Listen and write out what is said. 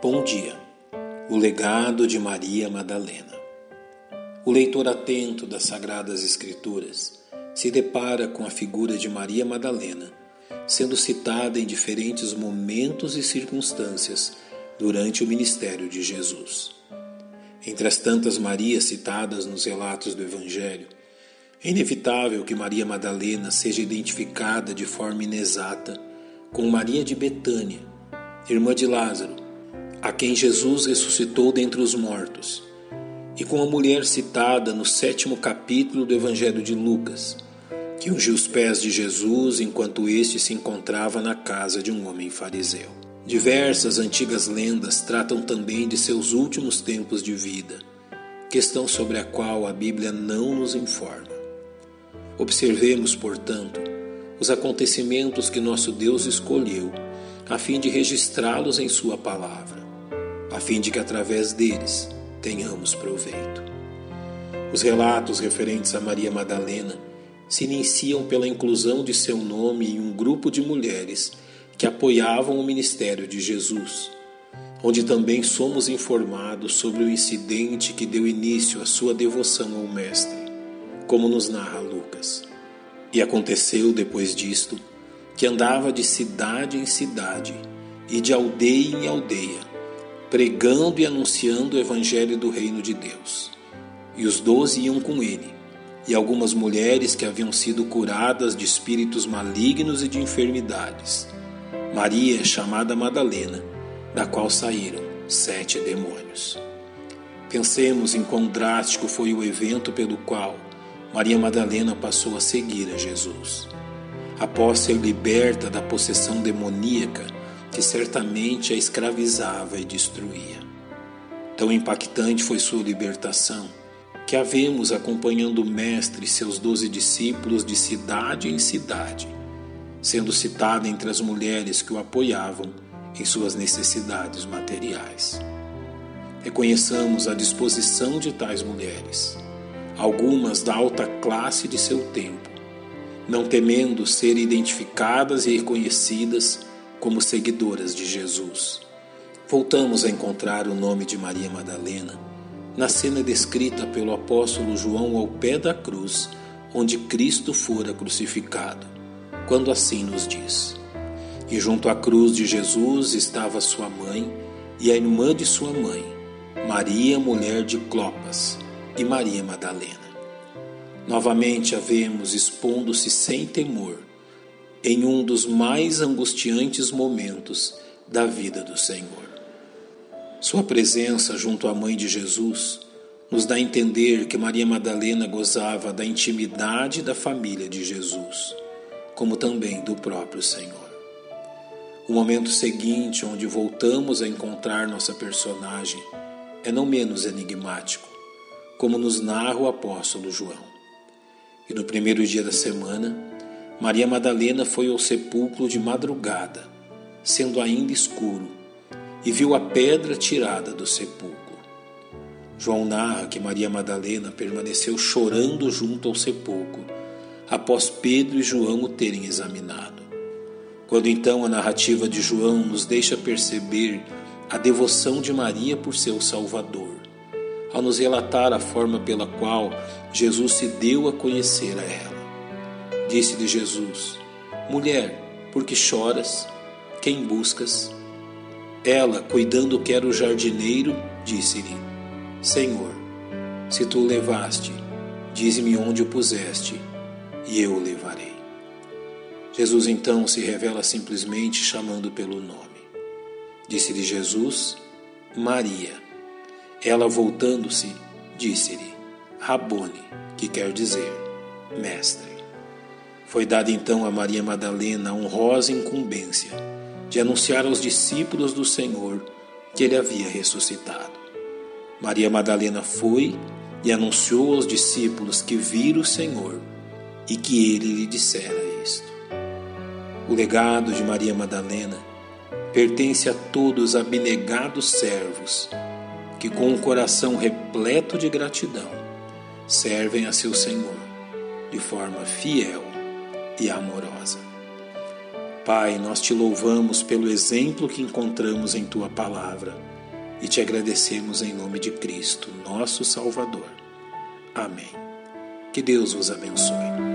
Bom dia. O legado de Maria Madalena. O leitor atento das Sagradas Escrituras se depara com a figura de Maria Madalena, sendo citada em diferentes momentos e circunstâncias durante o ministério de Jesus. Entre as tantas Marias citadas nos relatos do Evangelho, é inevitável que Maria Madalena seja identificada de forma inexata com Maria de Betânia, irmã de Lázaro a quem Jesus ressuscitou dentre os mortos, e com a mulher citada no sétimo capítulo do Evangelho de Lucas, que ungiu os pés de Jesus enquanto este se encontrava na casa de um homem fariseu. Diversas antigas lendas tratam também de seus últimos tempos de vida, questão sobre a qual a Bíblia não nos informa. Observemos, portanto, os acontecimentos que nosso Deus escolheu a fim de registrá-los em Sua palavra a fim de que através deles tenhamos proveito. Os relatos referentes a Maria Madalena se iniciam pela inclusão de seu nome em um grupo de mulheres que apoiavam o ministério de Jesus, onde também somos informados sobre o incidente que deu início à sua devoção ao Mestre, como nos narra Lucas. E aconteceu depois disto que andava de cidade em cidade e de aldeia em aldeia, pregando e anunciando o evangelho do reino de Deus. E os doze iam com ele, e algumas mulheres que haviam sido curadas de espíritos malignos e de enfermidades. Maria, chamada Madalena, da qual saíram sete demônios. Pensemos em quão drástico foi o evento pelo qual Maria Madalena passou a seguir a Jesus. Após ser liberta da possessão demoníaca, que certamente a escravizava e destruía. Tão impactante foi sua libertação que a vemos acompanhando o Mestre e seus doze discípulos de cidade em cidade, sendo citada entre as mulheres que o apoiavam em suas necessidades materiais. Reconheçamos a disposição de tais mulheres, algumas da alta classe de seu tempo, não temendo ser identificadas e reconhecidas como seguidoras de Jesus. Voltamos a encontrar o nome de Maria Madalena na cena descrita pelo apóstolo João ao pé da cruz, onde Cristo fora crucificado, quando assim nos diz: E junto à cruz de Jesus estava sua mãe e a irmã de sua mãe, Maria, mulher de Clopas, e Maria Madalena. Novamente a vemos expondo-se sem temor em um dos mais angustiantes momentos da vida do Senhor. Sua presença junto à mãe de Jesus nos dá a entender que Maria Madalena gozava da intimidade da família de Jesus, como também do próprio Senhor. O momento seguinte, onde voltamos a encontrar nossa personagem, é não menos enigmático, como nos narra o apóstolo João. E no primeiro dia da semana, Maria Madalena foi ao sepulcro de madrugada, sendo ainda escuro, e viu a pedra tirada do sepulcro. João narra que Maria Madalena permaneceu chorando junto ao sepulcro, após Pedro e João o terem examinado. Quando então a narrativa de João nos deixa perceber a devoção de Maria por seu Salvador, ao nos relatar a forma pela qual Jesus se deu a conhecer a ela. Disse-lhe Jesus: Mulher, por que choras? Quem buscas? Ela, cuidando que era o jardineiro, disse-lhe: Senhor, se tu o levaste, dize-me onde o puseste, e eu o levarei. Jesus então se revela simplesmente chamando pelo nome. Disse-lhe Jesus: Maria. Ela, voltando-se, disse-lhe: Rabone, que quer dizer mestre. Foi dada então a Maria Madalena a honrosa incumbência de anunciar aos discípulos do Senhor que ele havia ressuscitado. Maria Madalena foi e anunciou aos discípulos que viram o Senhor e que ele lhe dissera isto. O legado de Maria Madalena pertence a todos os abnegados servos que, com um coração repleto de gratidão, servem a seu Senhor de forma fiel e amorosa. Pai, nós te louvamos pelo exemplo que encontramos em tua palavra e te agradecemos em nome de Cristo, nosso Salvador. Amém. Que Deus vos abençoe.